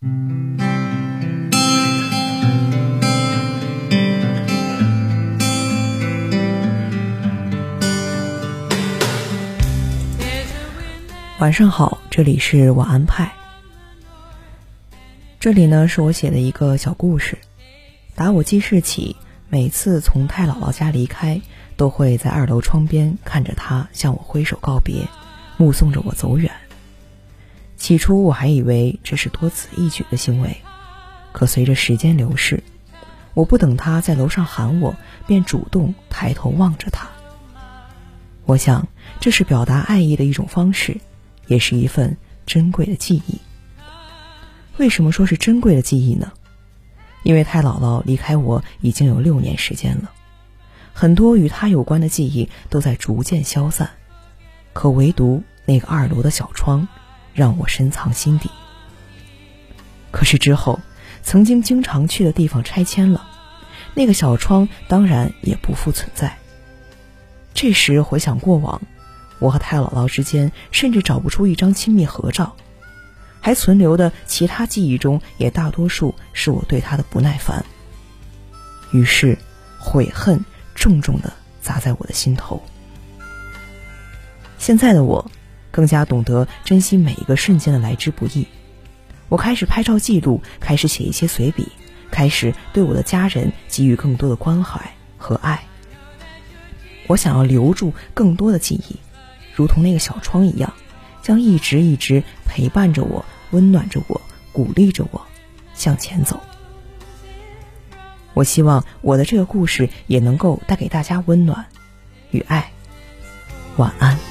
晚上好，这里是晚安派。这里呢是我写的一个小故事。打我记事起，每次从太姥姥家离开，都会在二楼窗边看着她向我挥手告别，目送着我走远。起初我还以为这是多此一举的行为，可随着时间流逝，我不等他在楼上喊我，便主动抬头望着他。我想这是表达爱意的一种方式。也是一份珍贵的记忆。为什么说是珍贵的记忆呢？因为太姥姥离开我已经有六年时间了，很多与她有关的记忆都在逐渐消散，可唯独那个二楼的小窗，让我深藏心底。可是之后，曾经经常去的地方拆迁了，那个小窗当然也不复存在。这时回想过往。我和太姥姥之间甚至找不出一张亲密合照，还存留的其他记忆中，也大多数是我对她的不耐烦。于是，悔恨重重的砸在我的心头。现在的我，更加懂得珍惜每一个瞬间的来之不易。我开始拍照记录，开始写一些随笔，开始对我的家人给予更多的关怀和爱。我想要留住更多的记忆。如同那个小窗一样，将一直一直陪伴着我，温暖着我，鼓励着我向前走。我希望我的这个故事也能够带给大家温暖与爱。晚安。